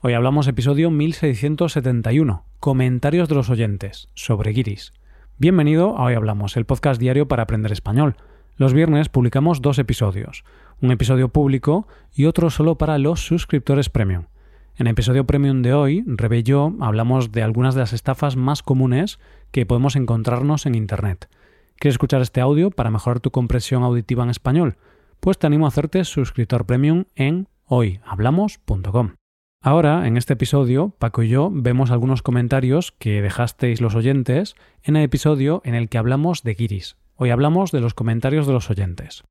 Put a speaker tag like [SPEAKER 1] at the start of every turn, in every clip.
[SPEAKER 1] Hoy hablamos episodio 1671, comentarios de los oyentes, sobre guiris. Bienvenido a Hoy Hablamos, el podcast diario para aprender español. Los viernes publicamos dos episodios, un episodio público y otro solo para los suscriptores premium. En el episodio premium de hoy, Rebe y yo hablamos de algunas de las estafas más comunes que podemos encontrarnos en Internet. ¿Quieres escuchar este audio para mejorar tu compresión auditiva en español? Pues te animo a hacerte suscriptor premium en hoyhablamos.com. Ahora, en este episodio, Paco y yo vemos algunos comentarios que dejasteis los oyentes en el episodio en el que hablamos de guiris. Hoy hablamos de los comentarios de los oyentes.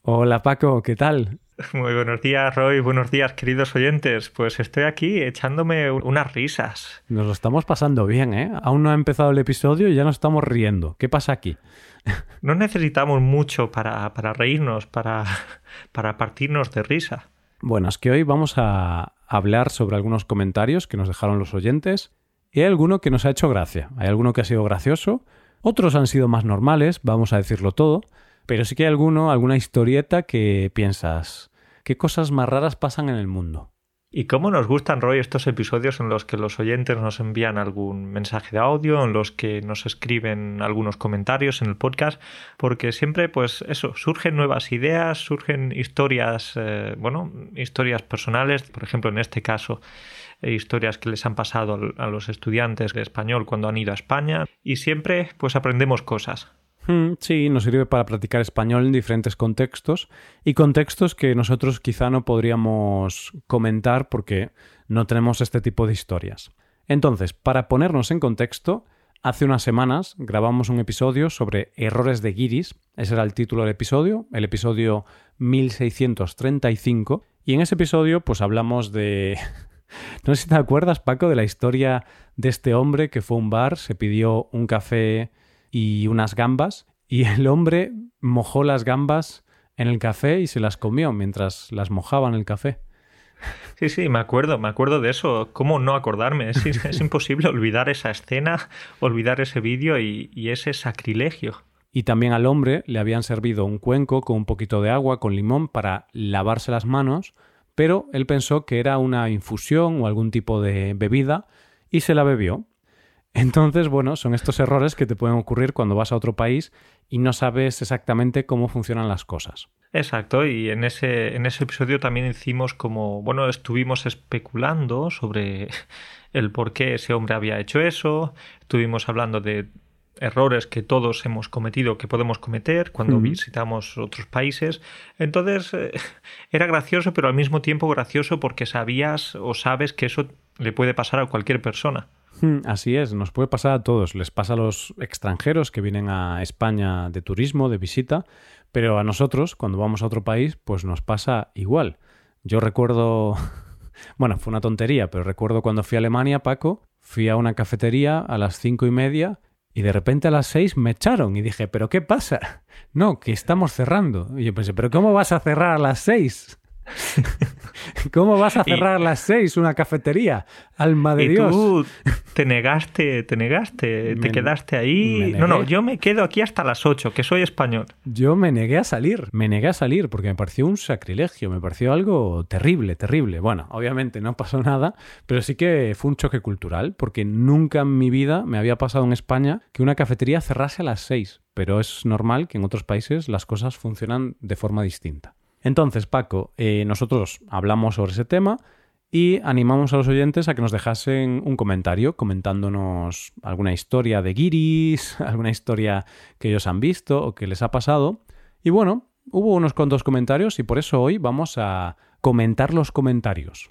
[SPEAKER 1] Hola Paco, ¿qué tal?
[SPEAKER 2] Muy buenos días, Roy. Buenos días, queridos oyentes. Pues estoy aquí echándome unas risas.
[SPEAKER 1] Nos lo estamos pasando bien, ¿eh? Aún no ha empezado el episodio y ya nos estamos riendo. ¿Qué pasa aquí?
[SPEAKER 2] No necesitamos mucho para, para reírnos, para, para partirnos de risa.
[SPEAKER 1] Bueno, es que hoy vamos a hablar sobre algunos comentarios que nos dejaron los oyentes. Y hay alguno que nos ha hecho gracia, hay alguno que ha sido gracioso, otros han sido más normales, vamos a decirlo todo, pero sí que hay alguno, alguna historieta que piensas, ¿qué cosas más raras pasan en el mundo?
[SPEAKER 2] Y cómo nos gustan, Roy, estos episodios en los que los oyentes nos envían algún mensaje de audio, en los que nos escriben algunos comentarios en el podcast, porque siempre, pues eso, surgen nuevas ideas, surgen historias, eh, bueno, historias personales, por ejemplo, en este caso, eh, historias que les han pasado a los estudiantes de español cuando han ido a España, y siempre, pues aprendemos cosas.
[SPEAKER 1] Hmm, sí, nos sirve para practicar español en diferentes contextos y contextos que nosotros quizá no podríamos comentar porque no tenemos este tipo de historias. Entonces, para ponernos en contexto, hace unas semanas grabamos un episodio sobre errores de guiris, ese era el título del episodio, el episodio 1635, y en ese episodio pues hablamos de... no sé si te acuerdas, Paco, de la historia de este hombre que fue a un bar, se pidió un café y unas gambas y el hombre mojó las gambas en el café y se las comió mientras las mojaba en el café.
[SPEAKER 2] Sí, sí, me acuerdo, me acuerdo de eso. ¿Cómo no acordarme? Es, es imposible olvidar esa escena, olvidar ese vídeo y, y ese sacrilegio.
[SPEAKER 1] Y también al hombre le habían servido un cuenco con un poquito de agua, con limón, para lavarse las manos, pero él pensó que era una infusión o algún tipo de bebida y se la bebió. Entonces, bueno, son estos errores que te pueden ocurrir cuando vas a otro país y no sabes exactamente cómo funcionan las cosas.
[SPEAKER 2] Exacto, y en ese, en ese episodio también hicimos como, bueno, estuvimos especulando sobre el por qué ese hombre había hecho eso, estuvimos hablando de errores que todos hemos cometido, que podemos cometer cuando visitamos otros países. Entonces, eh, era gracioso, pero al mismo tiempo gracioso porque sabías o sabes que eso le puede pasar a cualquier persona.
[SPEAKER 1] Hmm, así es, nos puede pasar a todos. Les pasa a los extranjeros que vienen a España de turismo, de visita, pero a nosotros, cuando vamos a otro país, pues nos pasa igual. Yo recuerdo, bueno, fue una tontería, pero recuerdo cuando fui a Alemania, Paco, fui a una cafetería a las cinco y media y de repente a las seis me echaron y dije, ¿pero qué pasa? No, que estamos cerrando. Y yo pensé, ¿pero cómo vas a cerrar a las seis? ¿Cómo vas a cerrar a las seis una cafetería? Alma de
[SPEAKER 2] y
[SPEAKER 1] Dios.
[SPEAKER 2] Tú te negaste, te negaste, te quedaste ahí. No, no, yo me quedo aquí hasta las ocho, que soy español.
[SPEAKER 1] Yo me negué a salir, me negué a salir porque me pareció un sacrilegio, me pareció algo terrible, terrible. Bueno, obviamente no pasó nada, pero sí que fue un choque cultural porque nunca en mi vida me había pasado en España que una cafetería cerrase a las seis. Pero es normal que en otros países las cosas funcionan de forma distinta. Entonces, Paco, eh, nosotros hablamos sobre ese tema y animamos a los oyentes a que nos dejasen un comentario comentándonos alguna historia de guiris, alguna historia que ellos han visto o que les ha pasado. Y bueno, hubo unos cuantos comentarios y por eso hoy vamos a comentar los comentarios.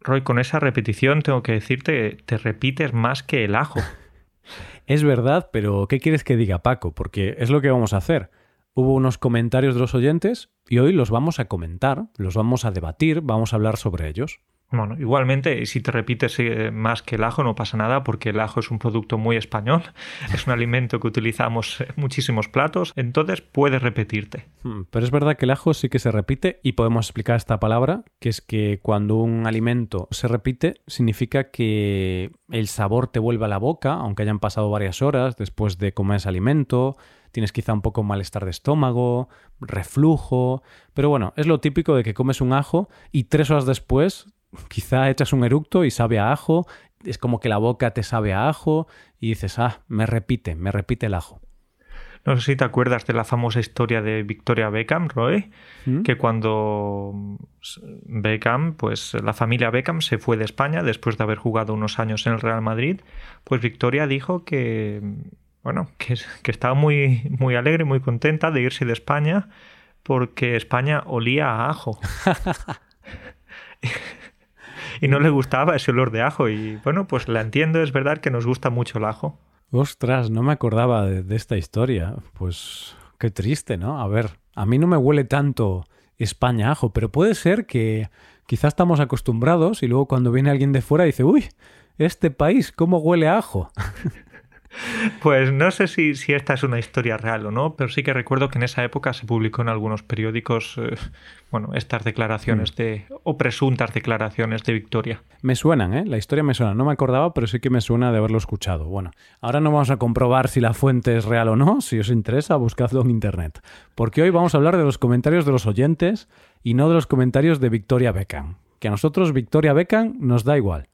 [SPEAKER 2] Roy, con esa repetición tengo que decirte, te repites más que el ajo.
[SPEAKER 1] es verdad, pero ¿qué quieres que diga Paco? Porque es lo que vamos a hacer hubo unos comentarios de los oyentes y hoy los vamos a comentar, los vamos a debatir, vamos a hablar sobre ellos.
[SPEAKER 2] Bueno, igualmente, si te repites eh, más que el ajo, no pasa nada, porque el ajo es un producto muy español, es un alimento que utilizamos en muchísimos platos, entonces puedes repetirte.
[SPEAKER 1] Hmm, pero es verdad que el ajo sí que se repite y podemos explicar esta palabra, que es que cuando un alimento se repite, significa que el sabor te vuelve a la boca, aunque hayan pasado varias horas después de comer ese alimento, tienes quizá un poco malestar de estómago, reflujo, pero bueno, es lo típico de que comes un ajo y tres horas después quizá echas un eructo y sabe a ajo, es como que la boca te sabe a ajo y dices, ah, me repite, me repite el ajo.
[SPEAKER 2] No sé si te acuerdas de la famosa historia de Victoria Beckham, Roy,
[SPEAKER 1] ¿Mm?
[SPEAKER 2] que cuando Beckham, pues la familia Beckham se fue de España después de haber jugado unos años en el Real Madrid, pues Victoria dijo que, bueno, que, que estaba muy, muy alegre, muy contenta de irse de España porque España olía a ajo. y no le gustaba ese olor de ajo. Y bueno, pues la entiendo, es verdad que nos gusta mucho el ajo.
[SPEAKER 1] Ostras, no me acordaba de, de esta historia. Pues qué triste, ¿no? A ver, a mí no me huele tanto España a ajo, pero puede ser que quizás estamos acostumbrados y luego cuando viene alguien de fuera dice, uy, este país, ¿cómo huele a ajo?
[SPEAKER 2] Pues no sé si, si, esta es una historia real o no, pero sí que recuerdo que en esa época se publicó en algunos periódicos, eh, bueno, estas declaraciones
[SPEAKER 1] Mm.
[SPEAKER 2] de, o presuntas declaraciones de Victoria.
[SPEAKER 1] Me suenan, ¿eh? La historia me suena. No me acordaba, pero sí que me suena de haberlo escuchado. Bueno, ahora no vamos a comprobar si la fuente es real o no. Si os interesa, buscadlo en internet. Porque hoy vamos a hablar de los comentarios de los oyentes y no de los comentarios de Victoria Beckham. Que a nosotros Victoria Beckham nos da igual.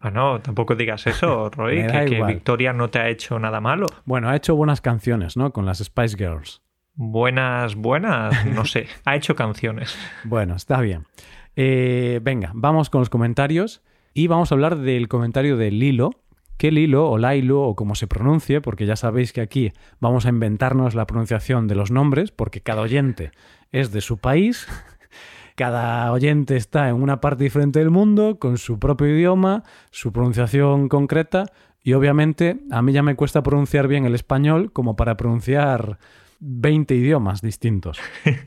[SPEAKER 2] Bueno, tampoco digas eso, Roy, que. Victoria no te ha hecho nada malo.
[SPEAKER 1] Bueno, ha hecho buenas canciones, ¿no? Con las Spice Girls.
[SPEAKER 2] Buenas, buenas, no sé. Ha hecho canciones.
[SPEAKER 1] Bueno, está bien. Eh, venga, vamos con los comentarios y vamos a hablar del comentario de Lilo. Que Lilo o Lailo o como se pronuncie, porque ya sabéis que aquí vamos a inventarnos la pronunciación de los nombres, porque cada oyente es de su país, cada oyente está en una parte diferente del mundo, con su propio idioma, su pronunciación concreta, y obviamente a mí ya me cuesta pronunciar bien el español como para pronunciar 20 idiomas distintos.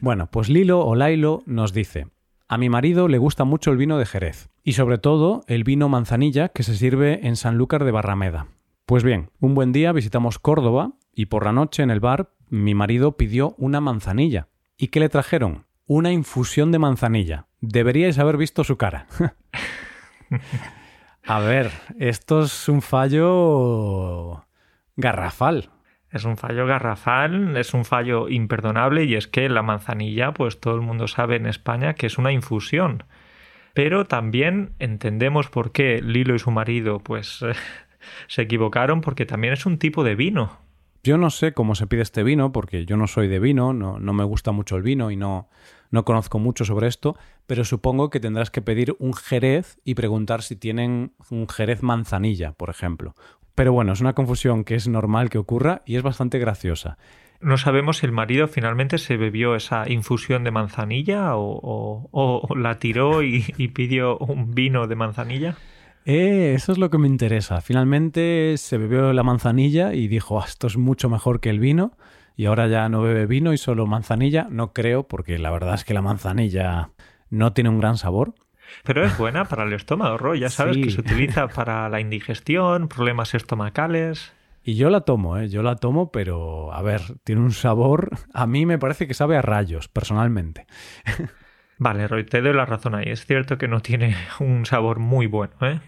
[SPEAKER 1] Bueno, pues Lilo o Lailo nos dice, a mi marido le gusta mucho el vino de Jerez, y sobre todo el vino manzanilla que se sirve en Sanlúcar de Barrameda. Pues bien, un buen día visitamos Córdoba y por la noche en el bar mi marido pidió una manzanilla. ¿Y qué le trajeron? Una infusión de manzanilla. Deberíais haber visto su cara. A ver, esto es un fallo garrafal.
[SPEAKER 2] Es un fallo garrafal, es un fallo imperdonable y es que la manzanilla, pues todo el mundo sabe en España que es una infusión. Pero también entendemos por qué Lilo y su marido, pues se equivocaron porque también es un tipo de vino.
[SPEAKER 1] Yo no sé cómo se pide este vino, porque yo no soy de vino, no, me gusta mucho el vino y no, no conozco mucho sobre esto, pero supongo que tendrás que pedir un jerez y preguntar si tienen un jerez manzanilla, por ejemplo. Pero bueno, es una confusión que es normal que ocurra y es bastante graciosa.
[SPEAKER 2] No sabemos si el marido finalmente se bebió esa infusión de manzanilla o, o- o la tiró y pidió un vino de manzanilla.
[SPEAKER 1] Eh, eso es lo que me interesa. Finalmente se bebió la manzanilla y dijo, "Ah, esto es mucho mejor que el vino. Y ahora ya no bebe vino y solo manzanilla. No creo, porque la verdad es que la manzanilla no tiene un gran sabor.
[SPEAKER 2] Pero es buena para el estómago, Roy. Ya sabes
[SPEAKER 1] Sí.
[SPEAKER 2] que se utiliza para la indigestión, problemas estomacales.
[SPEAKER 1] Y yo la tomo, ¿eh? Yo la tomo, pero a ver, tiene un sabor. A mí me parece que sabe a rayos, personalmente.
[SPEAKER 2] Vale, Roy, te doy la razón ahí. Es cierto que no tiene un sabor muy bueno, ¿eh?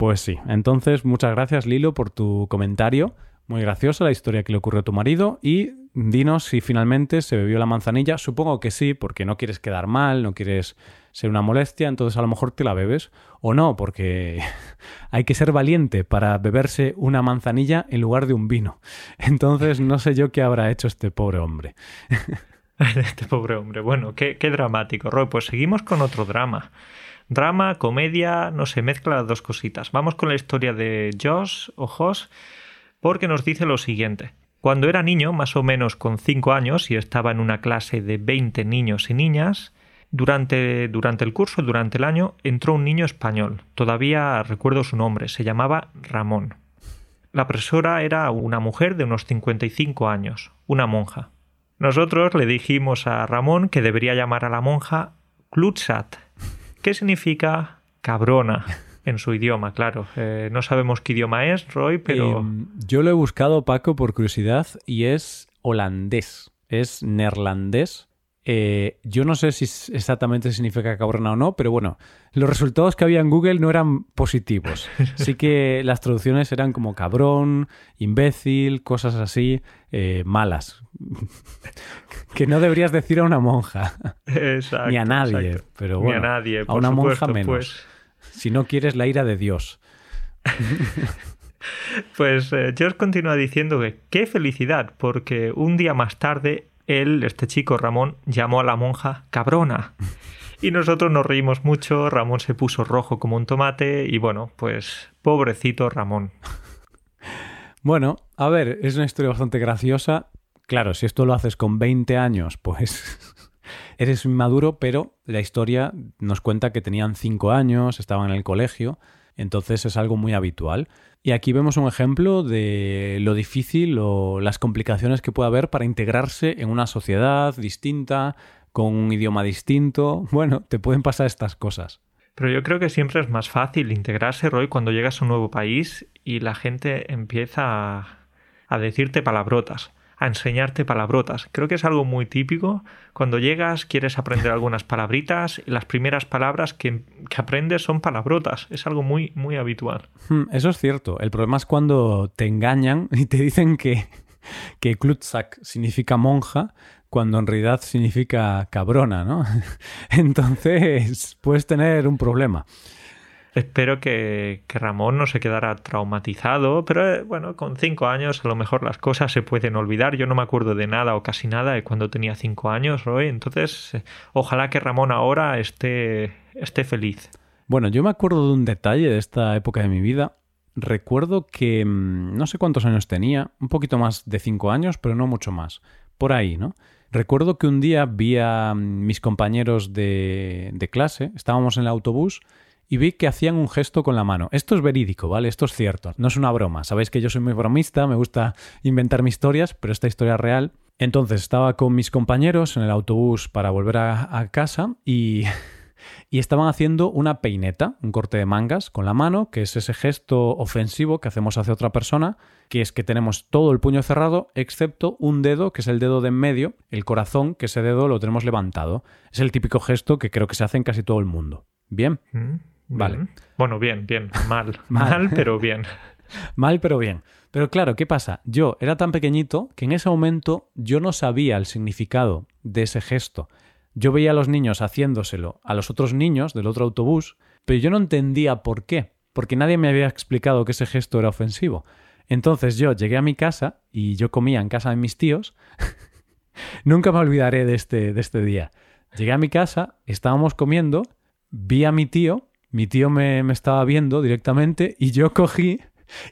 [SPEAKER 1] Pues sí. Entonces, muchas gracias, Lilo, por tu comentario. Muy graciosa la historia que le ocurrió a tu marido. Y dinos si finalmente se bebió la manzanilla. Supongo que sí, porque no quieres quedar mal, no quieres ser una molestia, entonces a lo mejor te la bebes. O no, porque hay que ser valiente para beberse una manzanilla en lugar de un vino. Entonces, no sé yo qué habrá hecho este pobre hombre.
[SPEAKER 2] Este pobre hombre. Bueno, qué, qué dramático, Roy. Pues seguimos con otro drama. Drama, comedia, no se mezcla las dos cositas. Vamos con la historia de Josh o Josh, porque nos dice lo siguiente. Cuando era niño, más o menos con 5 años, y estaba en una clase de 20 niños y niñas, durante, durante el curso, durante el año, entró un niño español. Todavía recuerdo su nombre, se llamaba Ramón. La profesora era una mujer de unos 55 años, una monja. Nosotros le dijimos a Ramón que debería llamar a la monja Klutzat, que significa cabrona en su idioma, claro. Eh, no sabemos qué idioma es, Roy, pero...
[SPEAKER 1] Eh, yo lo he buscado, Paco, por curiosidad, y es holandés. Es neerlandés. Eh, yo no sé si exactamente significa cabrona o no, pero bueno, los resultados que había en Google no eran positivos. Sí que las traducciones eran como cabrón, imbécil, cosas así, eh, malas. que no deberías decir a una monja. Ni a nadie, pero bueno.
[SPEAKER 2] Ni a nadie,
[SPEAKER 1] a una monja menos. Pues. Si no quieres la ira de Dios.
[SPEAKER 2] Pues eh, George continúa diciendo que qué felicidad, porque un día más tarde él, este chico Ramón, llamó a la monja cabrona. Y nosotros nos reímos mucho, Ramón se puso rojo como un tomate y bueno, pues pobrecito Ramón.
[SPEAKER 1] Bueno, a ver, es una historia bastante graciosa. Claro, si esto lo haces con 20 años, pues eres inmaduro, pero la historia nos cuenta que tenían 5 años, estaban en el colegio, entonces es algo muy habitual. Y aquí vemos un ejemplo de lo difícil o las complicaciones que puede haber para integrarse en una sociedad distinta, con un idioma distinto. Bueno, te pueden pasar estas cosas.
[SPEAKER 2] Pero yo creo que siempre es más fácil integrarse, Roy, cuando llegas a un nuevo país y la gente empieza a, a decirte palabrotas a enseñarte palabrotas. Creo que es algo muy típico. Cuando llegas quieres aprender algunas palabritas y las primeras palabras que, aprendes son palabrotas. Es algo muy, muy habitual.
[SPEAKER 1] Hmm, eso es cierto. El problema es cuando te engañan y te dicen que, que Klutzak significa monja cuando en realidad significa cabrona, ¿no? Entonces puedes tener un problema.
[SPEAKER 2] Espero que, Ramón no se quedara traumatizado, pero eh, bueno, con cinco años a lo mejor las cosas se pueden olvidar. Yo no me acuerdo de nada o casi nada de cuando tenía cinco años, Roy. Entonces, eh, ojalá que Ramón ahora esté, esté feliz.
[SPEAKER 1] Bueno, yo me acuerdo de un detalle de esta época de mi vida. Recuerdo que mm, no sé cuántos años tenía, un poquito más de cinco años, pero no mucho más. Por ahí, ¿no? Recuerdo que un día vi a mm, mis compañeros de clase, estábamos en el autobús y vi que hacían un gesto con la mano. Esto es verídico, ¿vale? Esto es cierto. No es una broma. Sabéis que yo soy muy bromista, me gusta inventar mis historias, pero esta historia es real. Entonces estaba con mis compañeros en el autobús para volver a, casa y, y estaban haciendo una peineta, un corte de mangas con la mano, que es ese gesto ofensivo que hacemos hacia otra persona, que es que tenemos todo el puño cerrado, excepto un dedo, que es el dedo de en medio, el corazón, que ese dedo lo tenemos levantado. Es el típico gesto que creo que se hace en casi todo el mundo. Bien.
[SPEAKER 2] Mm. Vale. Bueno, bien, bien. Mal. Mal, pero bien.
[SPEAKER 1] Mal, pero bien. Pero claro, ¿qué pasa? Yo era tan pequeñito que en ese momento yo no sabía el significado de ese gesto. Yo veía a los niños haciéndoselo a los otros niños del otro autobús, pero yo no entendía por qué, porque nadie me había explicado que ese gesto era ofensivo. Entonces yo llegué a mi casa y yo comía en casa de mis tíos. Nunca me olvidaré de este, de este día. Llegué a mi casa, estábamos comiendo, vi a mi tío mi tío me, estaba viendo directamente y yo cogí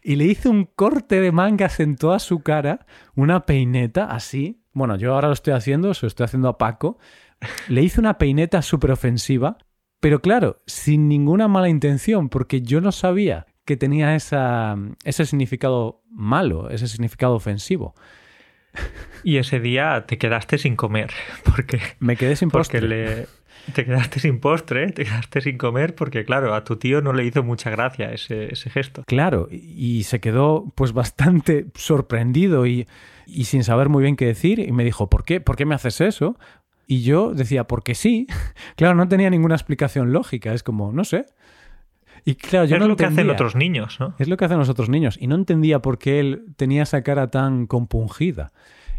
[SPEAKER 1] y le hice un corte de mangas en toda su cara, una peineta así. Bueno, yo ahora lo estoy haciendo, se lo estoy haciendo a Paco. Le hice una peineta súper ofensiva, pero claro, sin ninguna mala intención, porque yo no sabía que tenía esa, ese significado malo, ese significado ofensivo.
[SPEAKER 2] Y ese día te quedaste sin comer, porque...
[SPEAKER 1] Me quedé sin
[SPEAKER 2] porque le, te quedaste sin postre, te quedaste sin comer porque, claro, a tu tío no le hizo mucha gracia ese, gesto.
[SPEAKER 1] Claro, y se quedó pues bastante sorprendido y, y, sin saber muy bien qué decir y me dijo, ¿por qué? ¿Por qué me haces eso? Y yo decía, porque sí. Claro, no tenía ninguna explicación lógica, es como, no sé. Y claro, yo
[SPEAKER 2] es
[SPEAKER 1] no
[SPEAKER 2] lo que hacen otros niños, ¿no?
[SPEAKER 1] Es lo que hacen los otros niños. Y no entendía por qué él tenía esa cara tan compungida.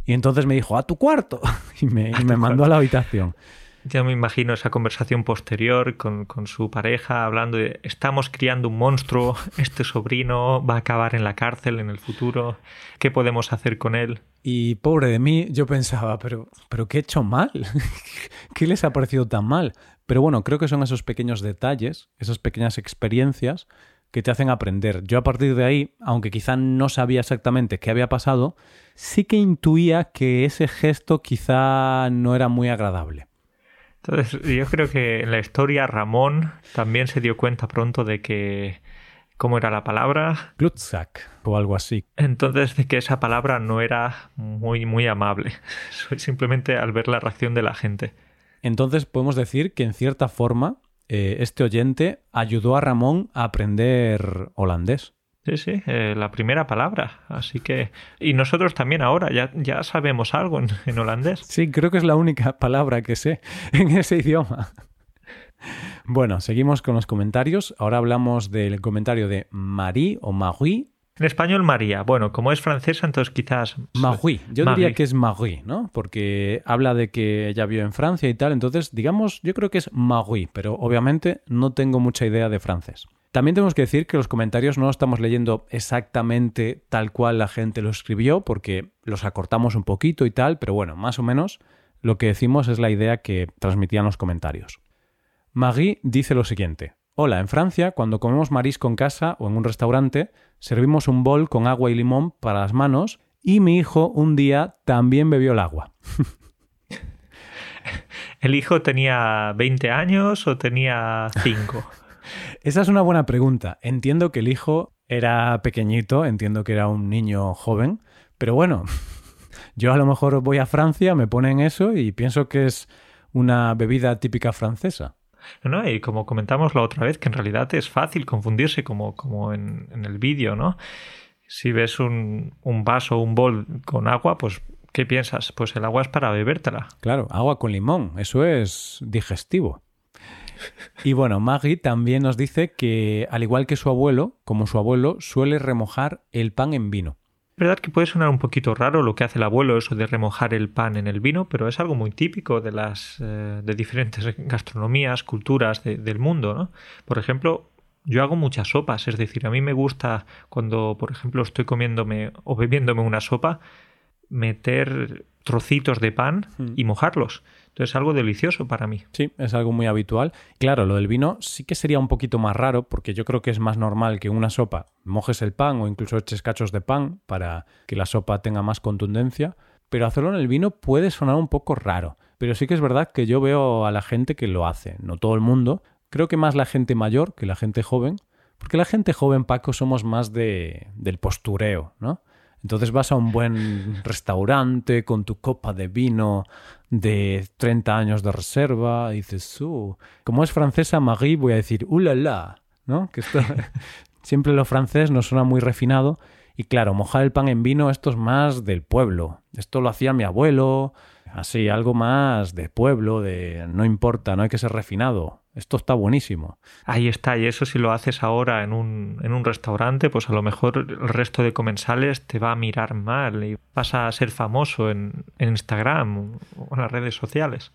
[SPEAKER 1] Y entonces me dijo, a tu cuarto. Y me, y me mandó a la habitación.
[SPEAKER 2] Ya me imagino esa conversación posterior con, su pareja hablando de estamos criando un monstruo, este sobrino va a acabar en la cárcel en el futuro, ¿qué podemos hacer con él?
[SPEAKER 1] Y pobre de mí, yo pensaba, pero, pero ¿qué he hecho mal? ¿Qué les ha parecido tan mal? Pero bueno, creo que son esos pequeños detalles, esas pequeñas experiencias que te hacen aprender. Yo a partir de ahí, aunque quizá no sabía exactamente qué había pasado, sí que intuía que ese gesto quizá no era muy agradable.
[SPEAKER 2] Entonces, yo creo que en la historia Ramón también se dio cuenta pronto de que ¿cómo era la palabra?
[SPEAKER 1] Glutzak o algo así.
[SPEAKER 2] Entonces, de que esa palabra no era muy, muy amable. Simplemente al ver la reacción de la gente.
[SPEAKER 1] Entonces, podemos decir que en cierta forma, eh, este oyente ayudó a Ramón a aprender holandés.
[SPEAKER 2] Sí, sí, eh, la primera palabra. Así que. Y nosotros también ahora, ya, ya sabemos algo en, holandés.
[SPEAKER 1] Sí, creo que es la única palabra que sé en ese idioma. Bueno, seguimos con los comentarios. Ahora hablamos del comentario de Marie o Marie.
[SPEAKER 2] En español, María. Bueno, como es francesa, entonces quizás.
[SPEAKER 1] Marie. Yo diría que es Marie, ¿no? Porque habla de que ella vio en Francia y tal. Entonces, digamos, yo creo que es Marie, pero obviamente no tengo mucha idea de francés. También tenemos que decir que los comentarios no estamos leyendo exactamente tal cual la gente lo escribió, porque los acortamos un poquito y tal, pero bueno, más o menos lo que decimos es la idea que transmitían los comentarios. Marie dice lo siguiente. Hola, en Francia, cuando comemos marisco en casa o en un restaurante, servimos un bol con agua y limón para las manos y mi hijo un día también bebió el agua.
[SPEAKER 2] ¿El hijo tenía 20 años o tenía 5?
[SPEAKER 1] Esa es una buena pregunta. Entiendo que el hijo era pequeñito, entiendo que era un niño joven, pero bueno, yo a lo mejor voy a Francia, me ponen eso y pienso que es una bebida típica francesa.
[SPEAKER 2] No, y como comentamos la otra vez, que en realidad es fácil confundirse como, como en, el vídeo, ¿no? Si ves un, un vaso o un bol con agua, pues ¿qué piensas? Pues el agua es para bebértela.
[SPEAKER 1] Claro, agua con limón, eso es digestivo. Y bueno, Maggie también nos dice que, al igual que su abuelo, como su abuelo, suele remojar el pan en vino.
[SPEAKER 2] Es verdad que puede sonar un poquito raro lo que hace el abuelo, eso de remojar el pan en el vino, pero es algo muy típico de las eh, de diferentes gastronomías, culturas del mundo, ¿no? Por ejemplo, yo hago muchas sopas, es decir, a mí me gusta cuando, por ejemplo, estoy comiéndome o bebiéndome una sopa, meter trocitos de pan mm. y mojarlos. Entonces es algo delicioso para mí.
[SPEAKER 1] Sí, es algo muy habitual. Claro, lo del vino sí que sería un poquito más raro porque yo creo que es más normal que una sopa mojes el pan o incluso eches cachos de pan para que la sopa tenga más contundencia. Pero hacerlo en el vino puede sonar un poco raro. Pero sí que es verdad que yo veo a la gente que lo hace. No todo el mundo. Creo que más la gente mayor que la gente joven. Porque la gente joven, Paco, somos más de, del postureo, ¿no? Entonces vas a un buen restaurante con tu copa de vino de 30 años de reserva y dices, uh, como es francesa Marie, voy a decir, uh ¿no? Que esto, siempre lo francés nos suena muy refinado. Y claro, mojar el pan en vino, esto es más del pueblo. Esto lo hacía mi abuelo, así, algo más de pueblo, de no importa, no hay que ser refinado. Esto está buenísimo.
[SPEAKER 2] Ahí está, y eso si lo haces ahora en un, en un restaurante, pues a lo mejor el resto de comensales te va a mirar mal y vas a ser famoso en, Instagram o en las redes sociales.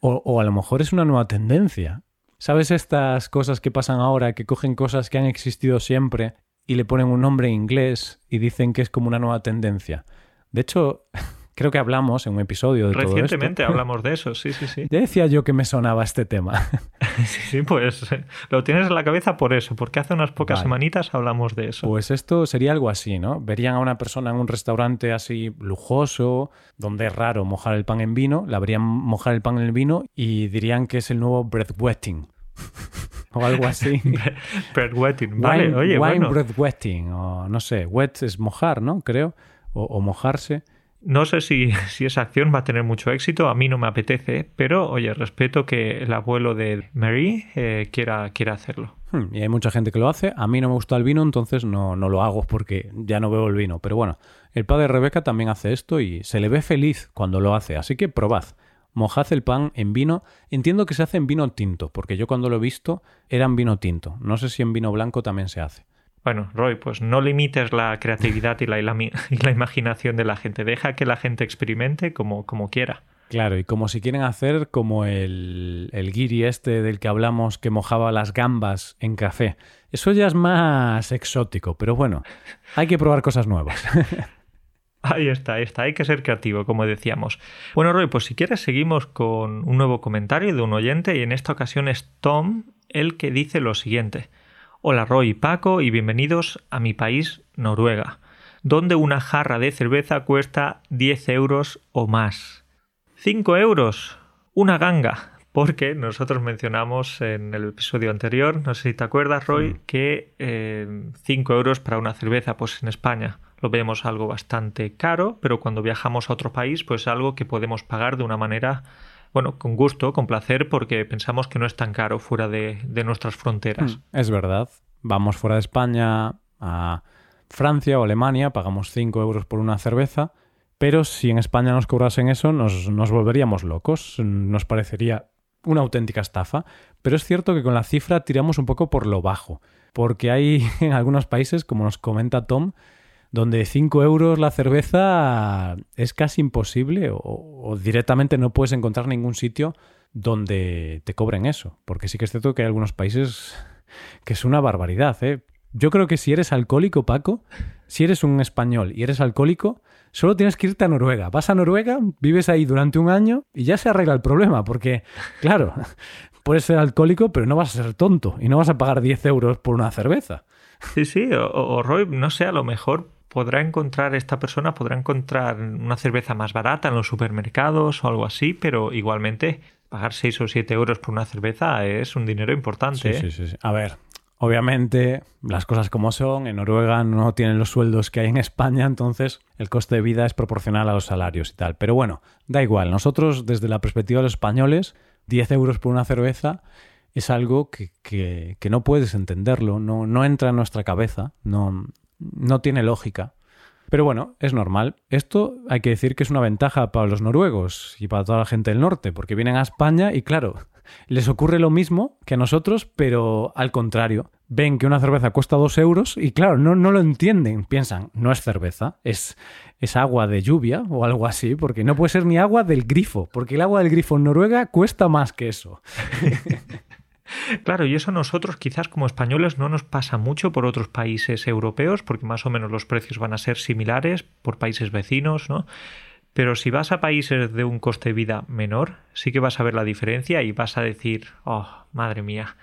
[SPEAKER 1] O, o a lo mejor es una nueva tendencia. ¿Sabes estas cosas que pasan ahora, que cogen cosas que han existido siempre y le ponen un nombre en inglés y dicen que es como una nueva tendencia? De hecho, Creo que hablamos en un episodio de
[SPEAKER 2] Recientemente hablamos de eso, sí, sí, sí.
[SPEAKER 1] Ya decía yo que me sonaba este tema.
[SPEAKER 2] sí, sí, pues eh, lo tienes en la cabeza por eso, porque hace unas pocas semanitas hablamos de eso.
[SPEAKER 1] Pues esto sería algo así, ¿no? Verían a una persona en un restaurante así lujoso, donde es raro mojar el pan en vino, la verían mojar el pan en el vino y dirían que es el nuevo breathwetting. o algo así.
[SPEAKER 2] breathwetting, vale,
[SPEAKER 1] wine,
[SPEAKER 2] oye,
[SPEAKER 1] wine breathwetting, o no sé, wet es mojar, ¿no? Creo, o mojarse.
[SPEAKER 2] No sé si, esa acción va a tener mucho éxito, a mí no me apetece, pero oye, respeto que el abuelo de Mary eh, quiera, quiera hacerlo.
[SPEAKER 1] Hmm, y hay mucha gente que lo hace, a mí no me gusta el vino, entonces no, no lo hago porque ya no veo el vino. Pero bueno, el padre Rebeca también hace esto y se le ve feliz cuando lo hace, así que probad. Mojad el pan en vino. Entiendo que se hace en vino tinto, porque yo cuando lo he visto era en vino tinto. No sé si en vino blanco también se hace.
[SPEAKER 2] Bueno, Roy, pues no limites la creatividad y la, imaginación de la gente. Deja que la gente experimente como, como quiera.
[SPEAKER 1] Claro, y como si quieren hacer como el, el guiri este del que hablamos que mojaba las gambas en café. Eso ya es más exótico, pero bueno, hay que probar cosas nuevas.
[SPEAKER 2] Ahí está, ahí está, hay que ser creativo, como decíamos. Bueno, Roy, pues si quieres seguimos con un nuevo comentario de un oyente y en esta ocasión es Tom el que dice lo siguiente. Hola Roy y Paco y bienvenidos a mi país, Noruega, donde una jarra de cerveza cuesta 10 euros o más. 5 euros, una ganga, porque nosotros mencionamos en el episodio anterior, no sé si te acuerdas Roy, que 5 eh, euros para una cerveza, pues en España lo vemos algo bastante caro, pero cuando viajamos a otro país, pues algo que podemos pagar de una manera bueno, con gusto, con placer, porque pensamos que no es tan caro fuera de, nuestras fronteras.
[SPEAKER 1] Mm, es verdad. Vamos fuera de España, a Francia o Alemania, pagamos 5 euros por una cerveza, pero si en España nos cobrasen eso, nos, nos volveríamos locos, nos parecería una auténtica estafa. Pero es cierto que con la cifra tiramos un poco por lo bajo, porque hay en algunos países, como nos comenta Tom, donde 5 euros la cerveza es casi imposible o, directamente no puedes encontrar ningún sitio donde te cobren eso. Porque sí que es cierto que hay algunos países que es una barbaridad. ¿eh? Yo creo que si eres alcohólico, Paco, si eres un español y eres alcohólico, solo tienes que irte a Noruega. Vas a Noruega, vives ahí durante un año y ya se arregla el problema. Porque, claro, puedes ser alcohólico, pero no vas a ser tonto y no vas a pagar 10 euros por una cerveza.
[SPEAKER 2] Sí, sí, o, o Roy, no sé, a lo mejor podrá encontrar esta persona, podrá encontrar una cerveza más barata en los supermercados o algo así, pero igualmente pagar 6 o 7 euros por una cerveza es un dinero importante.
[SPEAKER 1] Sí, ¿eh? sí, sí. A ver, obviamente las cosas como son, en Noruega no tienen los sueldos que hay en España, entonces el coste de vida es proporcional a los salarios y tal. Pero bueno, da igual, nosotros desde la perspectiva de los españoles, 10 euros por una cerveza es algo que, que, que no puedes entenderlo, no, no entra en nuestra cabeza, no, no tiene lógica. Pero bueno, es normal. Esto hay que decir que es una ventaja para los noruegos y para toda la gente del norte, porque vienen a España y claro, les ocurre lo mismo que a nosotros, pero al contrario. Ven que una cerveza cuesta dos euros y claro, no, no lo entienden. Piensan, no es cerveza, es, es agua de lluvia o algo así, porque no puede ser ni agua del grifo, porque el agua del grifo en Noruega cuesta más que eso.
[SPEAKER 2] Claro, y eso a nosotros quizás como españoles no nos pasa mucho por otros países europeos, porque más o menos los precios van a ser similares por países vecinos, ¿no? Pero si vas a países de un coste de vida menor, sí que vas a ver la diferencia y vas a decir, oh, madre mía,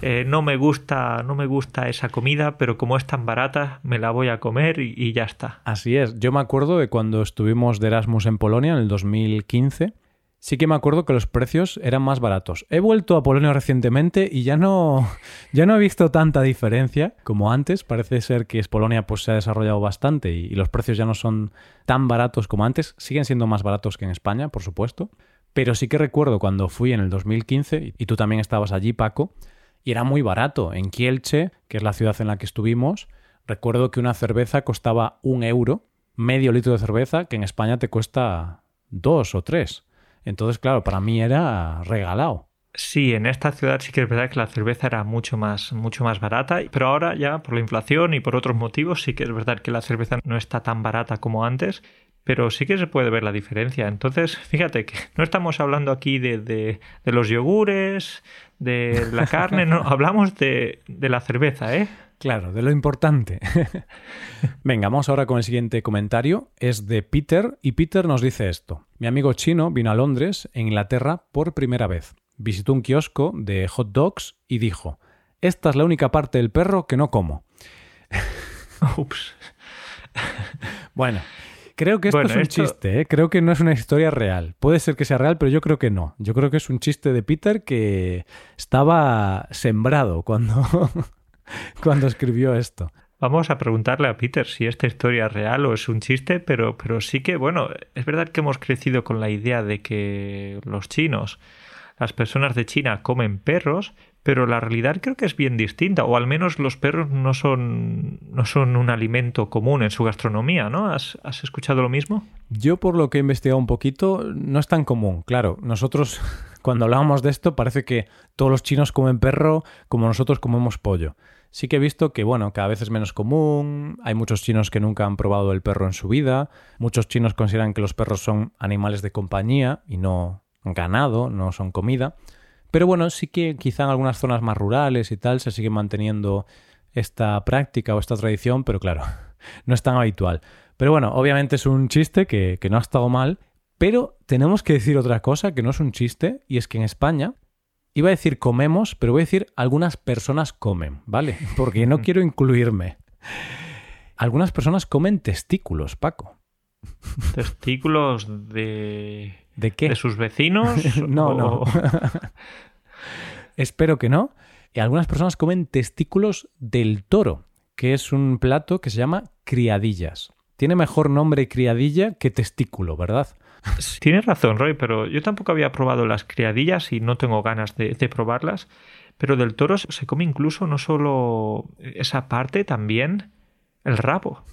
[SPEAKER 2] eh, no me gusta, no me gusta esa comida, pero como es tan barata, me la voy a comer y, y ya está.
[SPEAKER 1] Así es. Yo me acuerdo de cuando estuvimos de Erasmus en Polonia en el 2015 sí que me acuerdo que los precios eran más baratos. He vuelto a Polonia recientemente y ya no, ya no he visto tanta diferencia como antes. Parece ser que Polonia pues, se ha desarrollado bastante y, y, los precios ya no son tan baratos como antes. Siguen siendo más baratos que en España, por supuesto. Pero sí que recuerdo cuando fui en el 2015, y tú también estabas allí, Paco, y era muy barato. En Kielce, que es la ciudad en la que estuvimos, recuerdo que una cerveza costaba un euro, medio litro de cerveza, que en España te cuesta dos o tres. Entonces, claro, para mí era regalado.
[SPEAKER 2] Sí, en esta ciudad sí que es verdad que la cerveza era mucho más, mucho más barata, pero ahora ya por la inflación y por otros motivos sí que es verdad que la cerveza no está tan barata como antes, pero sí que se puede ver la diferencia. Entonces, fíjate que no estamos hablando aquí de, de, de los yogures, de la carne, no, hablamos de, de la cerveza, ¿eh?
[SPEAKER 1] Claro, de lo importante. Venga, vamos ahora con el siguiente comentario. Es de Peter y Peter nos dice esto. Mi amigo chino vino a Londres, en Inglaterra, por primera vez. Visitó un kiosco de hot dogs y dijo, esta es la única parte del perro que no como.
[SPEAKER 2] Ups.
[SPEAKER 1] bueno, creo que esto
[SPEAKER 2] Bueno,
[SPEAKER 1] es un
[SPEAKER 2] esto-
[SPEAKER 1] chiste, ¿eh? creo que no es una historia real. Puede ser que sea real, pero yo creo que no. Yo creo que es un chiste de Peter que estaba sembrado cuando, cuando escribió esto.
[SPEAKER 2] Vamos a preguntarle a Peter si esta historia es real o es un chiste, pero, pero sí que, bueno, es verdad que hemos crecido con la idea de que los chinos, las personas de China comen perros, pero la realidad creo que es bien distinta, o al menos los perros no son, no son un alimento común en su gastronomía, ¿no? ¿Has, has escuchado lo mismo?
[SPEAKER 1] Yo por lo que he investigado un poquito, no es tan común. Claro, nosotros cuando hablábamos de esto parece que todos los chinos comen perro como nosotros comemos pollo. Sí que he visto que, bueno, cada vez es menos común, hay muchos chinos que nunca han probado el perro en su vida, muchos chinos consideran que los perros son animales de compañía y no ganado, no son comida. Pero bueno, sí que quizá en algunas zonas más rurales y tal se sigue manteniendo esta práctica o esta tradición, pero claro, no es tan habitual. Pero bueno, obviamente es un chiste que, que no ha estado mal, pero tenemos que decir otra cosa que no es un chiste, y es que en España, iba a decir comemos, pero voy a decir algunas personas comen, ¿vale? Porque no quiero incluirme. Algunas personas comen testículos, Paco.
[SPEAKER 2] Testículos de,
[SPEAKER 1] ¿De qué?
[SPEAKER 2] de sus vecinos.
[SPEAKER 1] no,
[SPEAKER 2] o-
[SPEAKER 1] no. Espero que no. Y algunas personas comen testículos del toro, que es un plato que se llama criadillas. Tiene mejor nombre criadilla que testículo, ¿verdad?
[SPEAKER 2] Tienes razón, Roy, pero yo tampoco había probado las criadillas y no tengo ganas de, de probarlas. Pero del toro se come incluso no solo esa parte, también el rabo.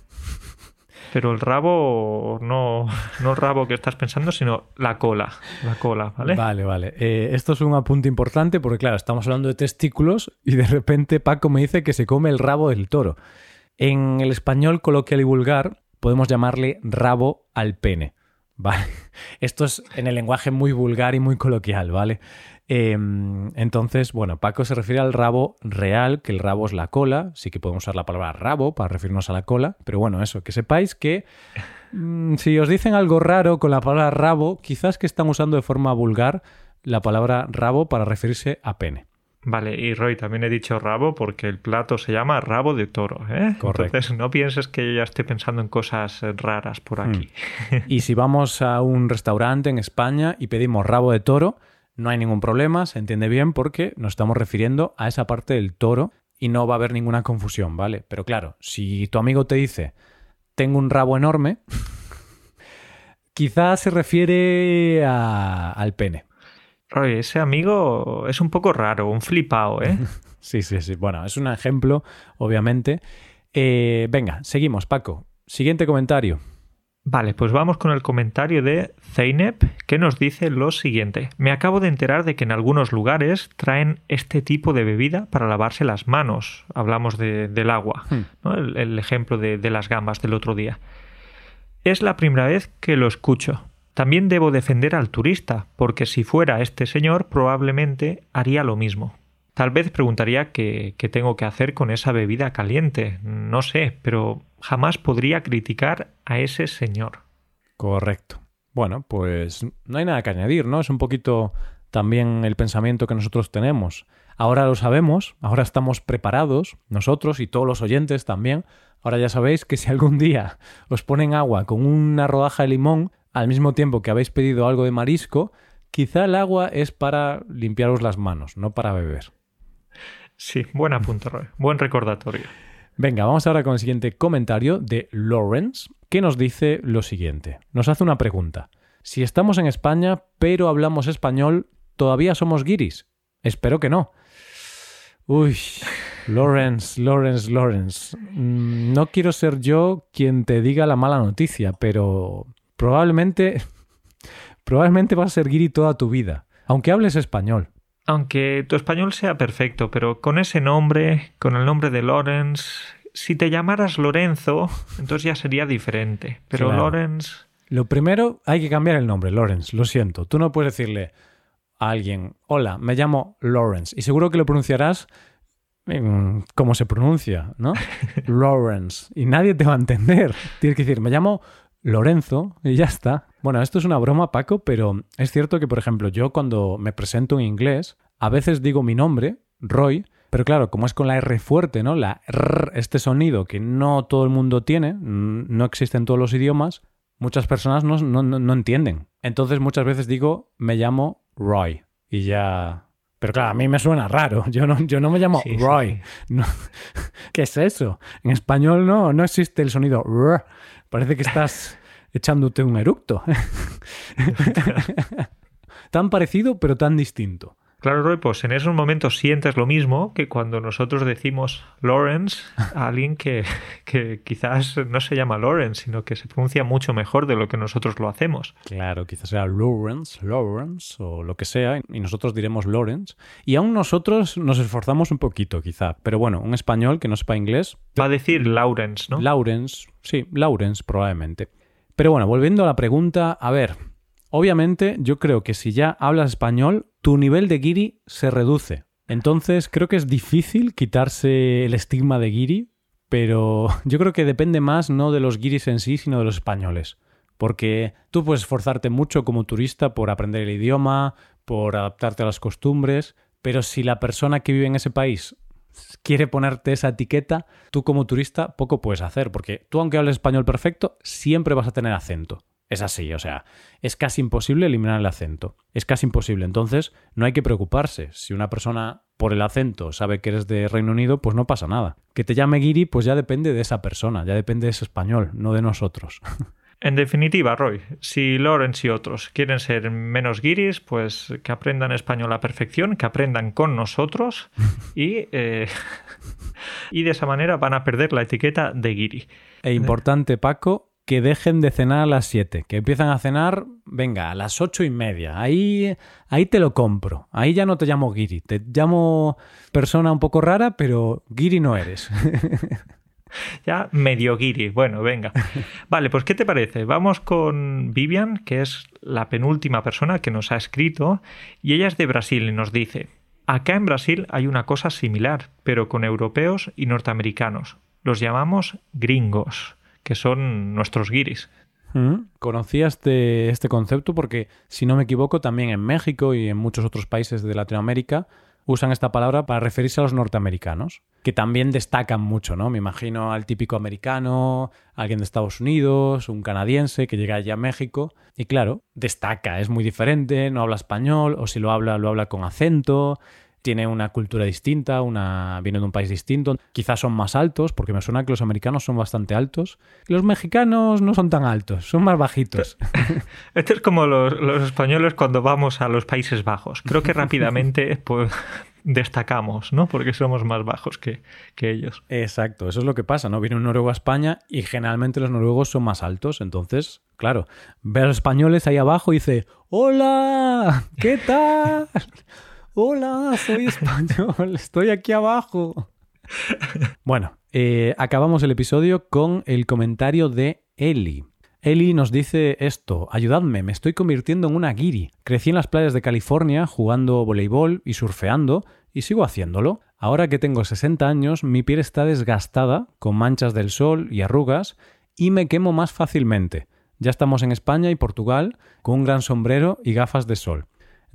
[SPEAKER 2] Pero el rabo, no, no el rabo que estás pensando, sino la cola. La cola, ¿vale?
[SPEAKER 1] Vale, vale. Eh, esto es un apunte importante porque, claro, estamos hablando de testículos y de repente Paco me dice que se come el rabo del toro. En el español coloquial y vulgar podemos llamarle rabo al pene. ¿Vale? Esto es en el lenguaje muy vulgar y muy coloquial, ¿vale? Em, entonces, bueno, Paco se refiere al rabo real, que el rabo es la cola, sí que podemos usar la palabra rabo para referirnos a la cola, pero bueno, eso, que sepáis que mm, si os dicen algo raro con la palabra rabo, quizás que están usando de forma vulgar la palabra rabo para referirse a pene.
[SPEAKER 2] Vale, y Roy, también he dicho rabo porque el plato se llama rabo de toro, ¿eh?
[SPEAKER 1] Correcto.
[SPEAKER 2] Entonces no pienses que yo ya estoy pensando en cosas raras por aquí.
[SPEAKER 1] Mm. Y si vamos a un restaurante en España y pedimos rabo de toro, no hay ningún problema, se entiende bien porque nos estamos refiriendo a esa parte del toro y no va a haber ninguna confusión, ¿vale? Pero claro, si tu amigo te dice, tengo un rabo enorme, quizás se refiere al pene.
[SPEAKER 2] Oye, ese amigo es un poco raro, un flipao, ¿eh?
[SPEAKER 1] sí, sí, sí. Bueno, es un ejemplo, obviamente. Eh, venga, seguimos, Paco. Siguiente comentario.
[SPEAKER 2] Vale, pues vamos con el comentario de Zeynep que nos dice lo siguiente. Me acabo de enterar de que en algunos lugares traen este tipo de bebida para lavarse las manos. Hablamos del agua, hmm. ¿no? el, ejemplo de, de las gambas del otro día. Es la primera vez que lo escucho. También debo defender al turista, porque si fuera este señor probablemente haría lo mismo. Tal vez preguntaría qué, tengo que hacer con esa bebida caliente. No sé, pero jamás podría criticar a ese señor.
[SPEAKER 1] Correcto. Bueno, pues no hay nada que añadir, ¿no? Es un poquito también el pensamiento que nosotros tenemos. Ahora lo sabemos, ahora estamos preparados, nosotros y todos los oyentes también. Ahora ya sabéis que si algún día os ponen agua con una rodaja de limón, al mismo tiempo que habéis pedido algo de marisco, quizá el agua es para limpiaros las manos, no para beber.
[SPEAKER 2] Sí, buen apunte, Roy. Buen recordatorio.
[SPEAKER 1] Venga, vamos ahora con el siguiente comentario de Lawrence, que nos dice lo siguiente. Nos hace una pregunta. Si estamos en España, pero hablamos español, ¿todavía somos guiris? Espero que no. Uy, Lawrence, Lawrence, Lawrence. Mm, no quiero ser yo quien te diga la mala noticia, pero probablemente, probablemente vas a ser guiri toda tu vida, aunque hables español.
[SPEAKER 2] Aunque tu español sea perfecto, pero con ese nombre, con el nombre de Lawrence, si te llamaras Lorenzo, entonces ya sería diferente. Pero Lawrence...
[SPEAKER 1] Lo primero, hay que cambiar el nombre, Lawrence, lo siento. Tú no puedes decirle a alguien, hola, me llamo Lawrence. Y seguro que lo pronunciarás como se pronuncia, ¿no? Lawrence. Y nadie te va a entender. Tienes que decir, me llamo Lorenzo y ya está. Bueno, esto es una broma, Paco, pero es cierto que, por ejemplo, yo cuando me presento en inglés, a veces digo mi nombre, Roy, pero claro, como es con la R fuerte, ¿no? La R, este sonido que no todo el mundo tiene, no existe en todos los idiomas, muchas personas no, no, entienden. Entonces muchas veces digo, me llamo Roy y ya... Pero claro, a mí me suena raro. Yo no, yo no me llamo Roy. ¿Qué es eso? En español no, no existe el sonido R. Parece que estás echándote un eructo. tan parecido, pero tan distinto.
[SPEAKER 2] Claro, Roy, pues en esos momentos sientes lo mismo que cuando nosotros decimos Lawrence a alguien que, que, quizás no se llama Lawrence, sino que se pronuncia mucho mejor de lo que nosotros lo hacemos.
[SPEAKER 1] Claro, quizás sea Lawrence, Lawrence o lo que sea, y nosotros diremos Lawrence. Y aún nosotros nos esforzamos un poquito, quizá. Pero bueno, un español que no sepa inglés.
[SPEAKER 2] Va a decir Lawrence, ¿no?
[SPEAKER 1] Lawrence, sí, Lawrence probablemente. Pero bueno, volviendo a la pregunta, a ver, obviamente yo creo que si ya hablas español, tu nivel de guiri se reduce. Entonces creo que es difícil quitarse el estigma de guiri, pero yo creo que depende más no de los guiris en sí, sino de los españoles. Porque tú puedes esforzarte mucho como turista por aprender el idioma, por adaptarte a las costumbres, pero si la persona que vive en ese país quiere ponerte esa etiqueta, tú como turista poco puedes hacer, porque tú aunque hables español perfecto, siempre vas a tener acento. Es así, o sea, es casi imposible eliminar el acento. Es casi imposible. Entonces, no hay que preocuparse. Si una persona por el acento sabe que eres de Reino Unido, pues no pasa nada. Que te llame Giri, pues ya depende de esa persona, ya depende de ese español, no de nosotros.
[SPEAKER 2] En definitiva, Roy, si Lawrence y otros quieren ser menos guiris, pues que aprendan español a perfección, que aprendan con nosotros y, eh, y de esa manera van a perder la etiqueta de guiri.
[SPEAKER 1] E importante, Paco, que dejen de cenar a las 7, que empiezan a cenar, venga, a las ocho y media. Ahí, ahí te lo compro. Ahí ya no te llamo Giri. Te llamo persona un poco rara, pero Giri no eres.
[SPEAKER 2] ya medio Giri. Bueno, venga. Vale, pues ¿qué te parece? Vamos con Vivian, que es la penúltima persona que nos ha escrito, y ella es de Brasil y nos dice, acá en Brasil hay una cosa similar, pero con europeos y norteamericanos. Los llamamos gringos que son nuestros guiris.
[SPEAKER 1] Mm, conocía este, este concepto porque, si no me equivoco, también en México y en muchos otros países de Latinoamérica usan esta palabra para referirse a los norteamericanos, que también destacan mucho, ¿no? Me imagino al típico americano, alguien de Estados Unidos, un canadiense que llega allá a México y claro, destaca, es muy diferente, no habla español o si lo habla, lo habla con acento, tiene una cultura distinta, una viene de un país distinto. Quizás son más altos, porque me suena que los americanos son bastante altos. Y los mexicanos no son tan altos, son más bajitos.
[SPEAKER 2] Esto es como los, españoles cuando vamos a los Países Bajos. Creo que rápidamente pues, destacamos, ¿no? Porque somos más bajos que, que, ellos.
[SPEAKER 1] Exacto, eso es lo que pasa, ¿no? Viene un noruego a España y generalmente los noruegos son más altos, entonces, claro, ve a los españoles ahí abajo y dice, ¡Hola! ¿Qué tal? Hola, soy español, estoy aquí abajo. Bueno, eh, acabamos el episodio con el comentario de Eli. Eli nos dice esto, ayudadme, me estoy convirtiendo en una guiri. Crecí en las playas de California jugando voleibol y surfeando y sigo haciéndolo. Ahora que tengo 60 años, mi piel está desgastada, con manchas del sol y arrugas, y me quemo más fácilmente. Ya estamos en España y Portugal con un gran sombrero y gafas de sol.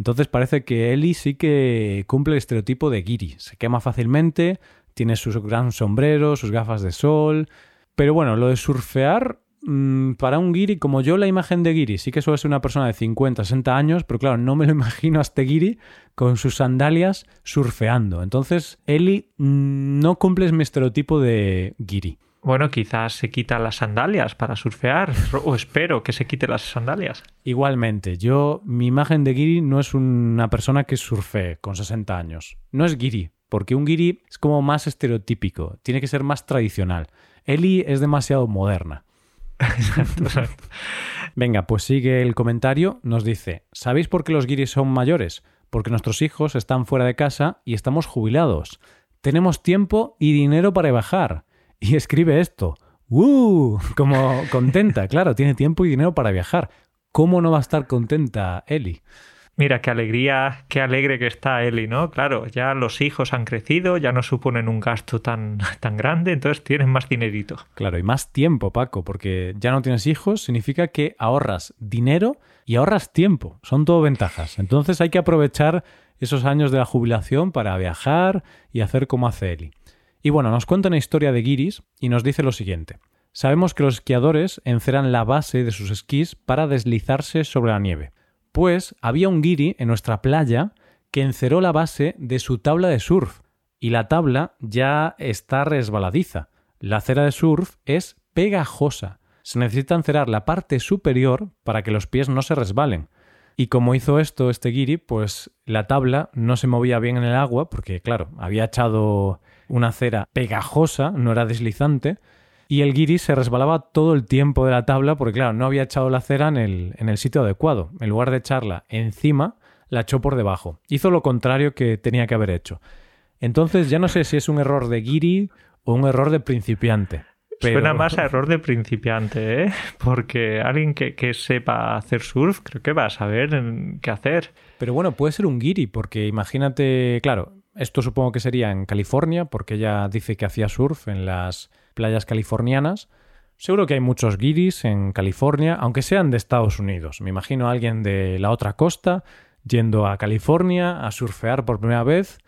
[SPEAKER 1] Entonces parece que Eli sí que cumple el estereotipo de Giri. Se quema fácilmente, tiene sus gran sombrero, sus gafas de sol. Pero bueno, lo de surfear, mm, para un Giri, como yo la imagen de Giri, sí que suele ser una persona de 50, 60 años, pero claro, no me lo imagino a este Giri con sus sandalias surfeando. Entonces, Eli mm, no cumple mi estereotipo de Giri.
[SPEAKER 2] Bueno, quizás se quita las sandalias para surfear, o espero que se quite las sandalias.
[SPEAKER 1] Igualmente, yo, mi imagen de Giri no es una persona que surfee con 60 años. No es Giri, porque un Giri es como más estereotípico, tiene que ser más tradicional. Eli es demasiado moderna. Venga, pues sigue el comentario, nos dice, ¿sabéis por qué los guiris son mayores? Porque nuestros hijos están fuera de casa y estamos jubilados. Tenemos tiempo y dinero para viajar y escribe esto. ¡Uh! Como contenta, claro, tiene tiempo y dinero para viajar. ¿Cómo no va a estar contenta Eli?
[SPEAKER 2] Mira, qué alegría, qué alegre que está Eli, ¿no? Claro, ya los hijos han crecido, ya no suponen un gasto tan, tan grande, entonces tienen más dinerito.
[SPEAKER 1] Claro, y más tiempo, Paco, porque ya no tienes hijos, significa que ahorras dinero y ahorras tiempo. Son todo ventajas. Entonces hay que aprovechar esos años de la jubilación para viajar y hacer como hace Eli. Y bueno, nos cuenta una historia de guiris y nos dice lo siguiente. Sabemos que los esquiadores enceran la base de sus esquís para deslizarse sobre la nieve. Pues había un guiri en nuestra playa que enceró la base de su tabla de surf y la tabla ya está resbaladiza. La cera de surf es pegajosa. Se necesita encerar la parte superior para que los pies no se resbalen. Y como hizo esto este guiri, pues la tabla no se movía bien en el agua porque, claro, había echado una cera pegajosa, no era deslizante, y el guiri se resbalaba todo el tiempo de la tabla porque, claro, no había echado la cera en el, en el sitio adecuado. En lugar de echarla encima, la echó por debajo. Hizo lo contrario que tenía que haber hecho. Entonces ya no sé si es un error de guiri o un error de principiante.
[SPEAKER 2] Pero... Suena más a error de principiante, ¿eh? Porque alguien que, que, sepa hacer surf creo que va a saber qué hacer.
[SPEAKER 1] Pero bueno, puede ser un guiri, porque imagínate, claro, esto supongo que sería en California, porque ella dice que hacía surf en las playas californianas. Seguro que hay muchos guiris en California, aunque sean de Estados Unidos. Me imagino a alguien de la otra costa yendo a California a surfear por primera vez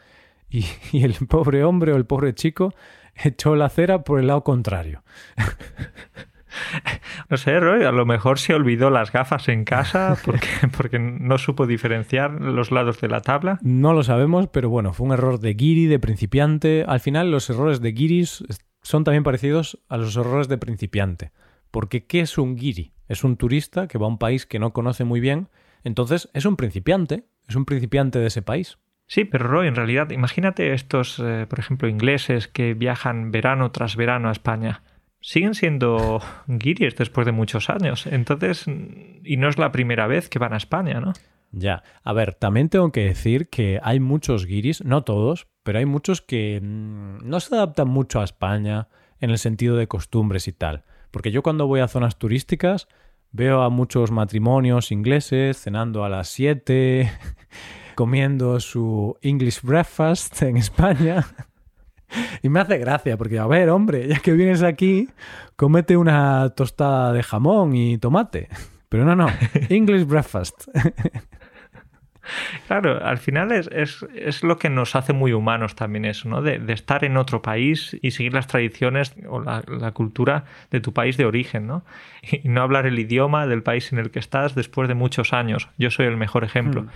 [SPEAKER 1] y, y el pobre hombre o el pobre chico echó la cera por el lado contrario.
[SPEAKER 2] No sé, Roy, a lo mejor se olvidó las gafas en casa porque, porque no supo diferenciar los lados de la tabla.
[SPEAKER 1] No lo sabemos, pero bueno, fue un error de guiri, de principiante. Al final, los errores de guiris son también parecidos a los errores de principiante. Porque, ¿qué es un guiri? Es un turista que va a un país que no conoce muy bien, entonces es un principiante, es un principiante de ese país.
[SPEAKER 2] Sí, pero Roy, en realidad, imagínate estos, eh, por ejemplo, ingleses que viajan verano tras verano a España. Siguen siendo guiris después de muchos años. Entonces, y no es la primera vez que van a España, ¿no?
[SPEAKER 1] Ya. A ver, también tengo que decir que hay muchos guiris, no todos, pero hay muchos que mm, no se adaptan mucho a España en el sentido de costumbres y tal. Porque yo cuando voy a zonas turísticas veo a muchos matrimonios ingleses cenando a las 7, comiendo su English breakfast en España. Y me hace gracia, porque a ver, hombre, ya que vienes aquí, comete una tostada de jamón y tomate. Pero no, no, English breakfast.
[SPEAKER 2] Claro, al final es, es, lo que nos hace muy humanos también eso, ¿no? De, estar en otro país y seguir las tradiciones o la, cultura de tu país de origen, ¿no? Y no hablar el idioma del país en el que estás después de muchos años. Yo soy el mejor ejemplo. Hmm.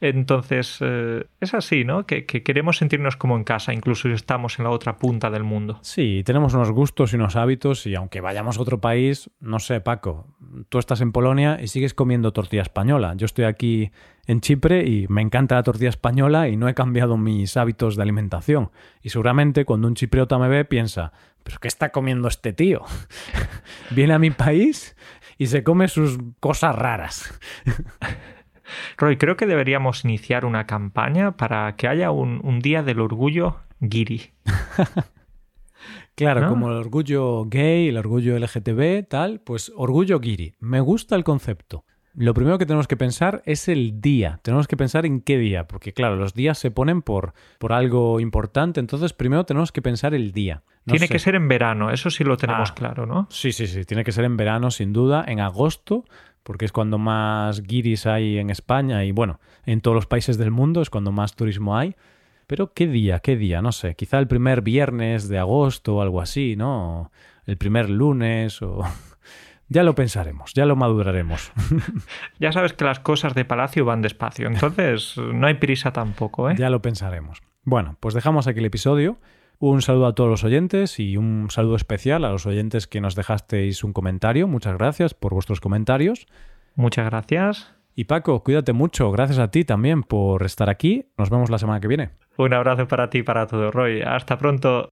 [SPEAKER 2] Entonces, eh, es así, ¿no? Que, que, queremos sentirnos como en casa, incluso si estamos en la otra punta del mundo.
[SPEAKER 1] Sí, tenemos unos gustos y unos hábitos y aunque vayamos a otro país, no sé, Paco, tú estás en Polonia y sigues comiendo tortilla española. Yo estoy aquí en Chipre y me encanta la tortilla española y no he cambiado mis hábitos de alimentación. Y seguramente cuando un chipriota me ve piensa, ¿pero qué está comiendo este tío? Viene a mi país y se come sus cosas raras.
[SPEAKER 2] Roy, creo que deberíamos iniciar una campaña para que haya un, día del orgullo guiri.
[SPEAKER 1] Claro, como el orgullo gay, el orgullo LGTB, tal, pues orgullo guiri. Me gusta el concepto. Lo primero que tenemos que pensar es el día. Tenemos que pensar en qué día, porque claro, los días se ponen por, por algo importante, entonces primero tenemos que pensar el día.
[SPEAKER 2] tiene que ser en verano, eso sí lo tenemos ah, claro, ¿no?
[SPEAKER 1] Sí, sí, sí, tiene que ser en verano, sin duda, en agosto, porque es cuando más guiris hay en España y bueno, en todos los países del mundo es cuando más turismo hay. Pero ¿qué día? ¿Qué día? No sé, quizá el primer viernes de agosto o algo así, ¿no? El primer lunes o... Ya lo pensaremos, ya lo maduraremos.
[SPEAKER 2] ya sabes que las cosas de palacio van despacio, entonces no hay prisa tampoco, ¿eh?
[SPEAKER 1] Ya lo pensaremos. Bueno, pues dejamos aquí el episodio. Un saludo a todos los oyentes y un saludo especial a los oyentes que nos dejasteis un comentario. Muchas gracias por vuestros comentarios.
[SPEAKER 2] Muchas gracias.
[SPEAKER 1] Y Paco, cuídate mucho. Gracias a ti también por estar aquí. Nos vemos la semana que viene.
[SPEAKER 2] Un abrazo para ti y para todo, Roy. Hasta pronto.